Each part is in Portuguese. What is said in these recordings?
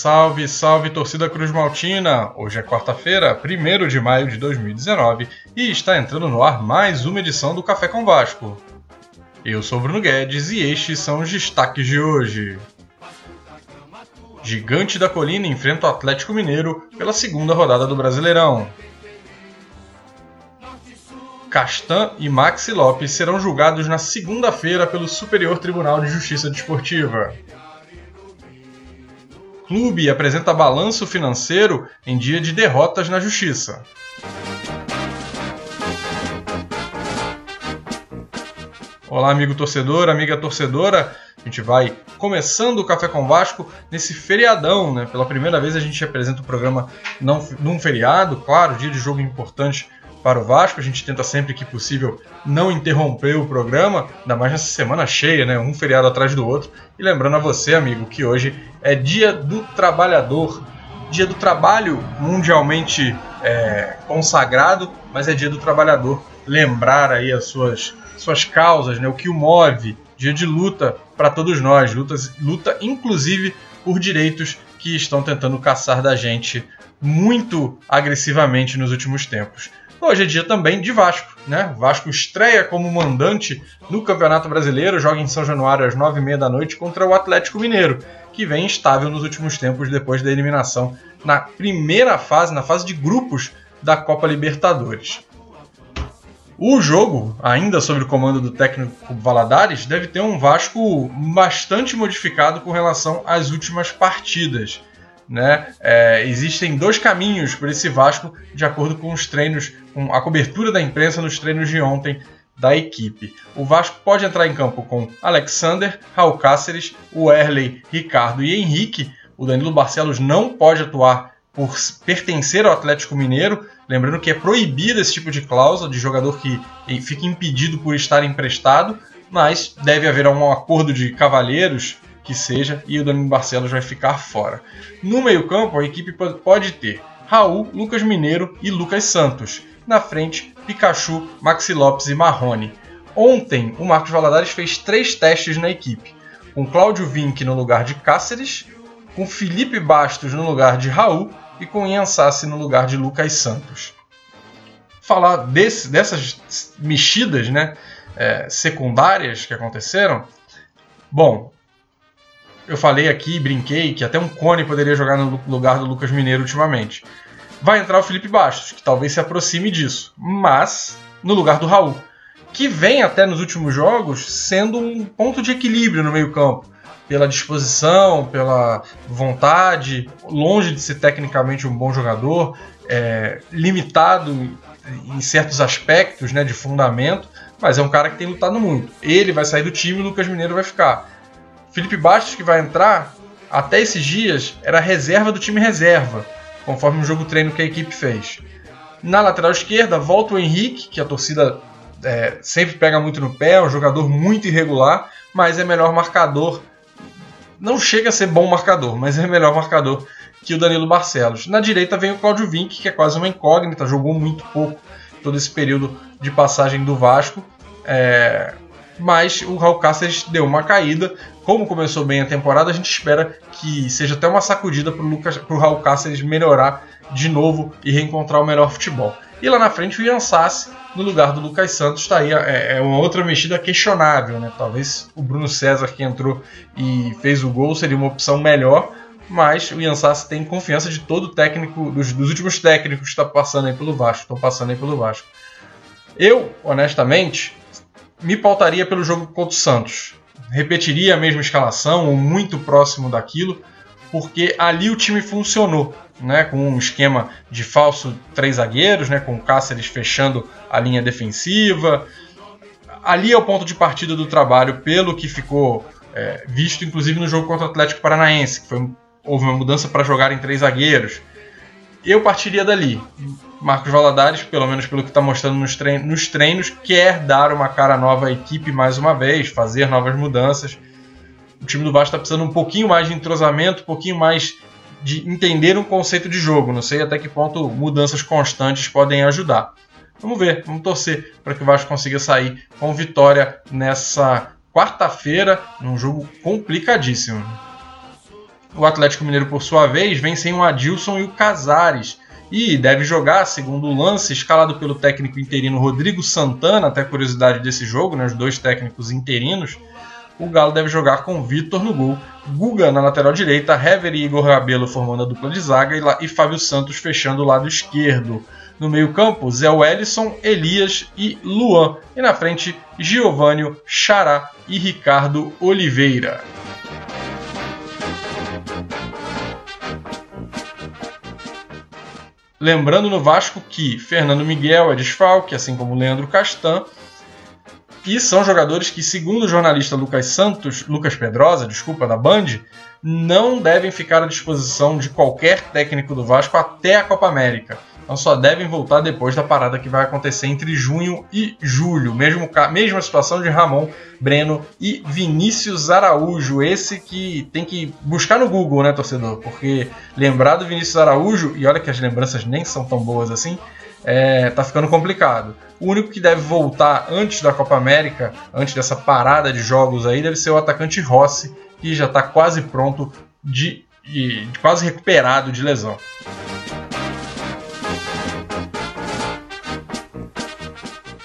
Salve, salve torcida Cruz Maltina! Hoje é quarta-feira, 1 de maio de 2019 e está entrando no ar mais uma edição do Café com Vasco. Eu sou Bruno Guedes e estes são os destaques de hoje. Gigante da Colina enfrenta o Atlético Mineiro pela segunda rodada do Brasileirão. Castan e Maxi Lopes serão julgados na segunda-feira pelo Superior Tribunal de Justiça Desportiva. Clube apresenta balanço financeiro em dia de derrotas na Justiça. Olá, amigo torcedor, amiga torcedora. A gente vai começando o Café com Vasco nesse feriadão, né? Pela primeira vez a gente apresenta o programa não, num feriado, claro, dia de jogo importante para o Vasco. A gente tenta sempre que possível não interromper o programa, ainda mais nessa semana cheia, né? Um feriado atrás do outro. E lembrando a você, amigo, que hoje é Dia do Trabalhador, Dia do Trabalho mundialmente é, consagrado, mas é Dia do Trabalhador. Lembrar aí as suas, suas causas, né? O que o move. Dia de luta para todos nós, lutas, luta inclusive por direitos que estão tentando caçar da gente muito agressivamente nos últimos tempos. Hoje é dia também de Vasco, né? O Vasco estreia como mandante no Campeonato Brasileiro, joga em São Januário às 9h30 da noite contra o Atlético Mineiro, que vem estável nos últimos tempos depois da eliminação na primeira fase, na fase de grupos da Copa Libertadores. O jogo, ainda sob o comando do técnico Valadares, deve ter um Vasco bastante modificado com relação às últimas partidas. Né? É, existem dois caminhos para esse Vasco, de acordo com os treinos, com a cobertura da imprensa nos treinos de ontem da equipe. O Vasco pode entrar em campo com Alexander, Raul Cáceres, Werley, Ricardo e Henrique. O Danilo Barcelos não pode atuar por pertencer ao Atlético Mineiro. Lembrando que é proibido esse tipo de cláusula de jogador que fica impedido por estar emprestado, mas deve haver um acordo de cavalheiros que seja, e o Danilo Barcelos vai ficar fora. No meio-campo, a equipe pode ter Raul, Lucas Mineiro e Lucas Santos. Na frente, Pikachu, Maxi Lopes e Marrone. Ontem, o Marcos Valadares fez três testes na equipe, com Cláudio Vinck no lugar de Cáceres, com Felipe Bastos no lugar de Raul e com Ian Sassi no lugar de Lucas Santos. Falar desse, dessas mexidas né, é, secundárias que aconteceram, bom, eu falei aqui, brinquei, que até um Cone poderia jogar no lugar do Lucas Mineiro ultimamente. Vai entrar o Felipe Bastos, que talvez se aproxime disso, mas no lugar do Raul, que vem até nos últimos jogos sendo um ponto de equilíbrio no meio-campo, pela disposição, pela vontade, longe de ser tecnicamente um bom jogador, é, limitado em certos aspectos né, de fundamento, mas é um cara que tem lutado muito. Ele vai sair do time e o Lucas Mineiro vai ficar. Felipe Bastos, que vai entrar, até esses dias era reserva do time reserva, conforme o jogo treino que a equipe fez. Na lateral esquerda, volta o Henrique, que a torcida é, sempre pega muito no pé, é um jogador muito irregular, mas é melhor marcador. Não chega a ser bom marcador, mas é melhor marcador que o Danilo Barcelos. Na direita vem o Claudio Vinck, que é quase uma incógnita, jogou muito pouco todo esse período de passagem do Vasco. É, mas o Raul Cáceres deu uma caída. Como começou bem a temporada, a gente espera que seja até uma sacudida para o Raul Cáceres melhorar de novo e reencontrar o melhor futebol. E lá na frente o Ian Sassi, no lugar do Lucas Santos, está aí é, é, uma outra mexida questionável. Né? Talvez o Bruno César que entrou e fez o gol seria uma opção melhor, mas o Ian Sassi tem confiança de todo o técnico, dos, dos últimos técnicos que estão passando aí pelo Vasco, estão passando aí pelo Vasco. Eu, honestamente, me pautaria pelo jogo contra o Santos. Repetiria a mesma escalação, ou muito próximo daquilo, porque ali o time funcionou, né, com um esquema de falso três zagueiros, né, com o Cáceres fechando a linha defensiva. Ali é o ponto de partida do trabalho, pelo que ficou é, visto, inclusive no jogo contra o Atlético Paranaense, que foi, houve uma mudança para jogar em três zagueiros. Eu partiria dali. Marcos Valadares, pelo menos pelo que está mostrando nos treinos, nos treinos, quer dar uma cara nova à equipe mais uma vez, fazer novas mudanças. O time do Vasco está precisando um pouquinho mais de entrosamento, um pouquinho mais de entender um conceito de jogo. Não sei até que ponto mudanças constantes podem ajudar. Vamos ver, vamos torcer para que o Vasco consiga sair com vitória nessa quarta-feira, num jogo complicadíssimo. O Atlético Mineiro, por sua vez, vem sem o Adilson e o Casares. E deve jogar, segundo o lance, escalado pelo técnico interino Rodrigo Santana, até curiosidade desse jogo, né, os dois técnicos interinos. O Galo deve jogar com Vitor no gol, Guga na lateral direita, Hever e Igor Rabelo formando a dupla de zaga e, e Fábio Santos fechando o lado esquerdo. No meio-campo, Zé Wellison, Elias e Luan. E na frente, Giovânio, Xará e Ricardo Oliveira. Lembrando no Vasco que Fernando Miguel é desfalque, assim como Leandro Castan, e são jogadores que, segundo o jornalista Lucas Santos, Lucas Pedrosa, desculpa, da Band, não devem ficar à disposição de qualquer técnico do Vasco até a Copa América. Então só devem voltar depois da parada que vai acontecer entre junho e julho. Mesmo, mesma situação de Ramon, Breno e Vinícius Araújo. Esse que tem que buscar no Google, né, torcedor? Porque lembrar do Vinícius Araújo, e olha que as lembranças nem são tão boas assim, é, tá ficando complicado. O único que deve voltar antes da Copa América, antes dessa parada de jogos aí, deve ser o atacante Rossi, que já está quase pronto de, de, de quase recuperado de lesão.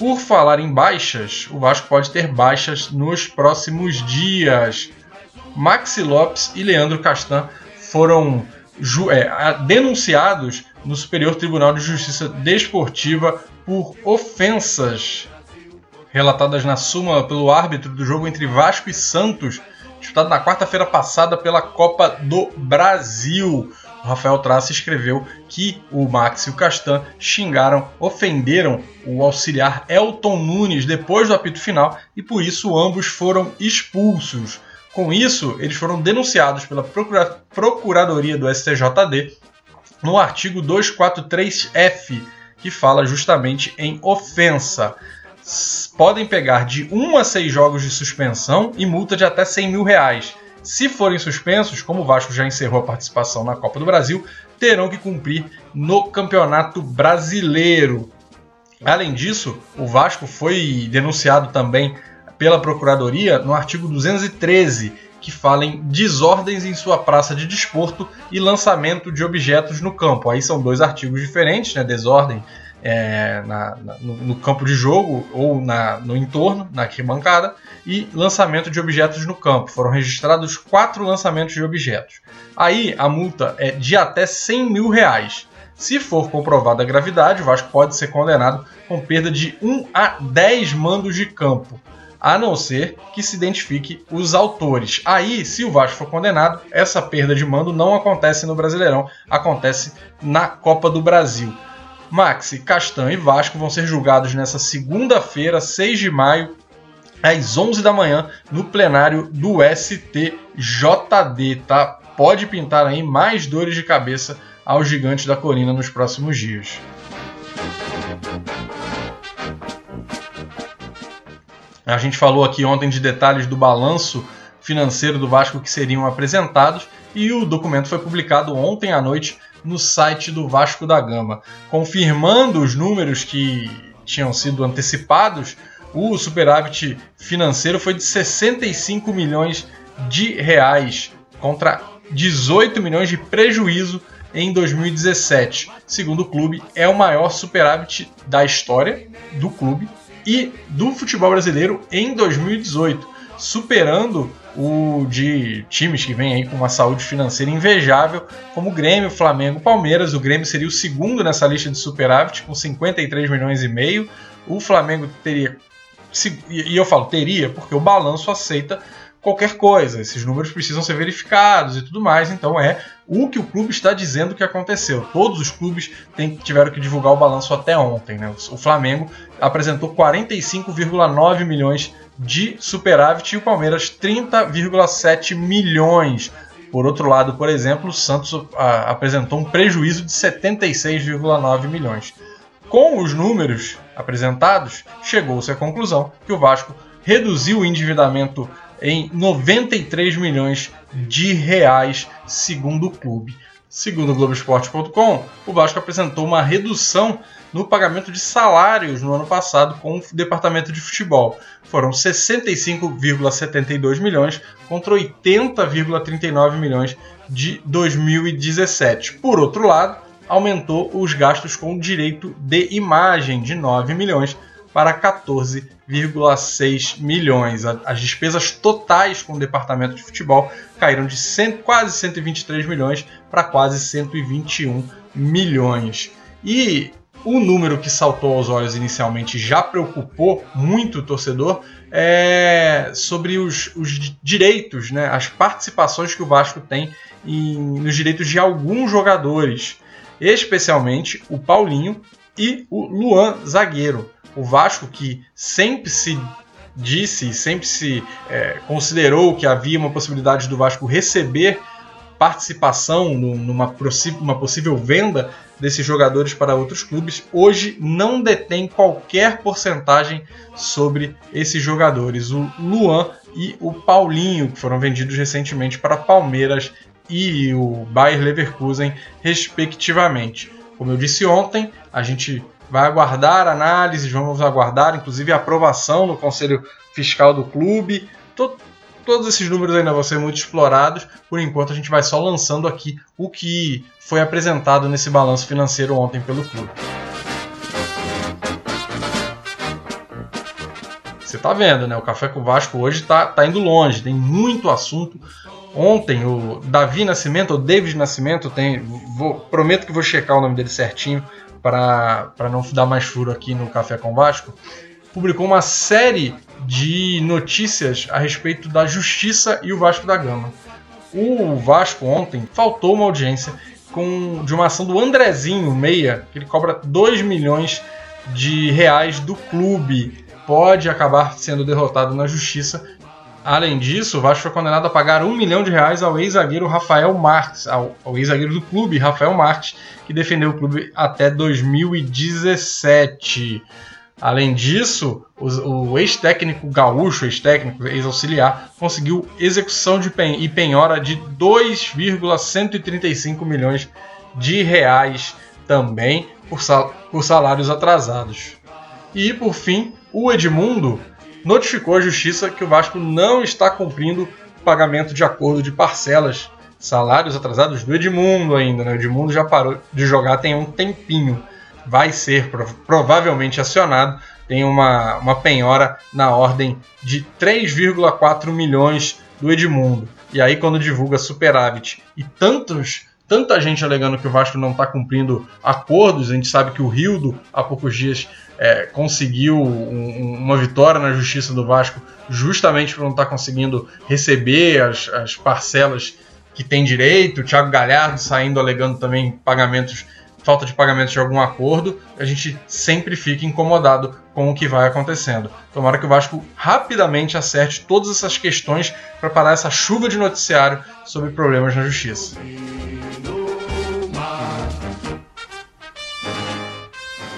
Por falar em baixas, o Vasco pode ter baixas nos próximos dias. Maxi Lopes e Leandro Castan foram é, denunciados no Superior Tribunal de Justiça Desportiva por ofensas relatadas na súmula pelo árbitro do jogo entre Vasco e Santos, disputado na quarta-feira passada pela Copa do Brasil. Rafael Traça escreveu que o Max e o Castan xingaram, ofenderam o auxiliar Elton Nunes depois do apito final e por isso ambos foram expulsos. Com isso, eles foram denunciados pela Procura Procuradoria do STJD no artigo 243F, que fala justamente em ofensa. Podem pegar de 1 a 6 jogos de suspensão e multa de até 100 mil reais. Se forem suspensos, como o Vasco já encerrou a participação na Copa do Brasil, terão que cumprir no Campeonato Brasileiro. Além disso, o Vasco foi denunciado também pela Procuradoria no artigo 213, que fala em desordens em sua praça de desporto e lançamento de objetos no campo. Aí são dois artigos diferentes, né? Desordem é, na, na, no, no, campo de jogo ou na, no entorno, na arquibancada, e lançamento de objetos no campo. Foram registrados quatro lançamentos de objetos. Aí a multa é de até 100 mil reais. Se for comprovada a gravidade, o Vasco pode ser condenado com perda de 1 a 10 mandos de campo, a não ser que se identifique os autores. Aí, se o Vasco for condenado, essa perda de mando não acontece no Brasileirão, acontece na Copa do Brasil. Maxi, Castan e Vasco vão ser julgados nessa segunda-feira, 6 de maio, às 11 da manhã, no plenário do STJD, tá? Pode pintar aí mais dores de cabeça aos gigantes da colina nos próximos dias. A gente falou aqui ontem de detalhes do balanço financeiro do Vasco que seriam apresentados e o documento foi publicado ontem à noite no site do Vasco da Gama, confirmando os números que tinham sido antecipados. O superávit financeiro foi de 65 milhões de reais contra 18 milhões de prejuízo em 2017. Segundo o clube, é o maior superávit da história do clube e do futebol brasileiro em 2018, superando o de times que vêm aí com uma saúde financeira invejável, como Grêmio, Flamengo, Palmeiras. O Grêmio seria o segundo nessa lista de superávit, com 53 milhões e meio. O Flamengo teria. E eu falo teria, porque o balanço aceita qualquer coisa. Esses números precisam ser verificados e tudo mais. Então é o que o clube está dizendo que aconteceu. Todos os clubes tiveram que divulgar o balanço até ontem. Né? O Flamengo apresentou 45,9 milhões de superávit e o Palmeiras 30,7 milhões. Por outro lado, por exemplo, o Santos a, apresentou um prejuízo de 76,9 milhões. Com os números apresentados, chegou-se à conclusão que o Vasco reduziu o endividamento em 93 milhões de reais, segundo o clube. Segundo o Globoesporte.com, o Vasco apresentou uma redução no pagamento de salários no ano passado com o departamento de futebol. Foram 65,72 milhões contra 80,39 milhões de 2017. Por outro lado, aumentou os gastos com direito de imagem de 9 milhões para 14,6 milhões. As despesas totais com o departamento de futebol caíram de 100, quase 123 milhões para quase 121 milhões. E o número que saltou aos olhos inicialmente já preocupou muito o torcedor é sobre os, os direitos, né, as participações que o Vasco tem em, nos direitos de alguns jogadores, especialmente o Paulinho e o Luan Zagueiro. O Vasco que sempre se disse, sempre se é, considerou que havia uma possibilidade do Vasco receber participação numa uma possível venda desses jogadores para outros clubes, hoje não detém qualquer porcentagem sobre esses jogadores. O Luan e o Paulinho, que foram vendidos recentemente para Palmeiras e o Bayer Leverkusen, respectivamente. Como eu disse ontem, a gente vai aguardar análises, vamos aguardar inclusive a aprovação no Conselho Fiscal do clube. Todos esses números ainda vão ser muito explorados. Por enquanto, a gente vai só lançando aqui o que foi apresentado nesse balanço financeiro ontem pelo clube. Você tá vendo, né? O Café com o Vasco hoje tá, tá indo longe, tem muito assunto. Ontem, o Davi Nascimento, ou David Nascimento, tem, vou, prometo que vou checar o nome dele certinho para não dar mais furo aqui no Café com Vasco, publicou uma série de notícias a respeito da justiça e o Vasco da Gama. O Vasco ontem faltou uma audiência com, de uma ação do Andrezinho Meia, que ele cobra 2 milhões de reais do clube. Pode acabar sendo derrotado na justiça. Além disso, o Vasco foi condenado a pagar um milhão de reais ao ex-zagueiro Rafael Marques, ao, ao ex-zagueiro do clube, Rafael Marques, que defendeu o clube até 2017. Além disso, o, o ex-técnico gaúcho, ex-técnico, ex-auxiliar, conseguiu execução de pen, e penhora de 2,135 milhões de reais também por, sal, por salários atrasados. E, por fim, o Edmundo notificou à justiça que o Vasco não está cumprindo o pagamento de acordo de parcelas, salários atrasados do Edmundo ainda. Né? O Edmundo já parou de jogar tem um tempinho vai ser provavelmente acionado, tem uma, uma penhora na ordem de 3,4 milhões do Edmundo. E aí, quando divulga superávit e tantos, tanta gente alegando que o Vasco não está cumprindo acordos, a gente sabe que o Rildo, há poucos dias, é, conseguiu um, uma vitória na justiça do Vasco justamente por não estar tá conseguindo receber as, as parcelas que tem direito. O Thiago Galhardo saindo alegando também pagamentos falta de pagamento de algum acordo, a gente sempre fica incomodado com o que vai acontecendo. Tomara que o Vasco rapidamente acerte todas essas questões para parar essa chuva de noticiário sobre problemas na justiça.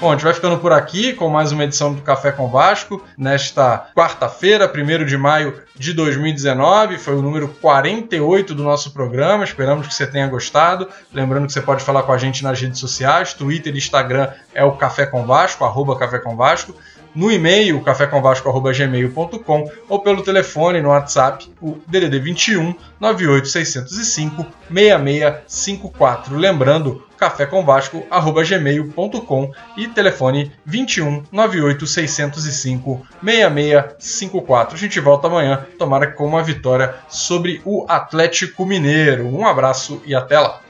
Bom, a gente vai ficando por aqui com mais uma edição do Café com Vasco, nesta quarta-feira, 1 de maio de 2019. Foi o número 48 do nosso programa. Esperamos que você tenha gostado. Lembrando que você pode falar com a gente nas redes sociais: Twitter e Instagram é o Café com Vasco, arroba Café com Vasco no e-mail cafécomvasco.gmail.com ou pelo telefone no WhatsApp, o DDD 21 98605 6654. Lembrando, cafécomvasco.gmail.com e telefone 21 98605 6654. A gente volta amanhã, tomara com uma vitória sobre o Atlético Mineiro. Um abraço e até lá!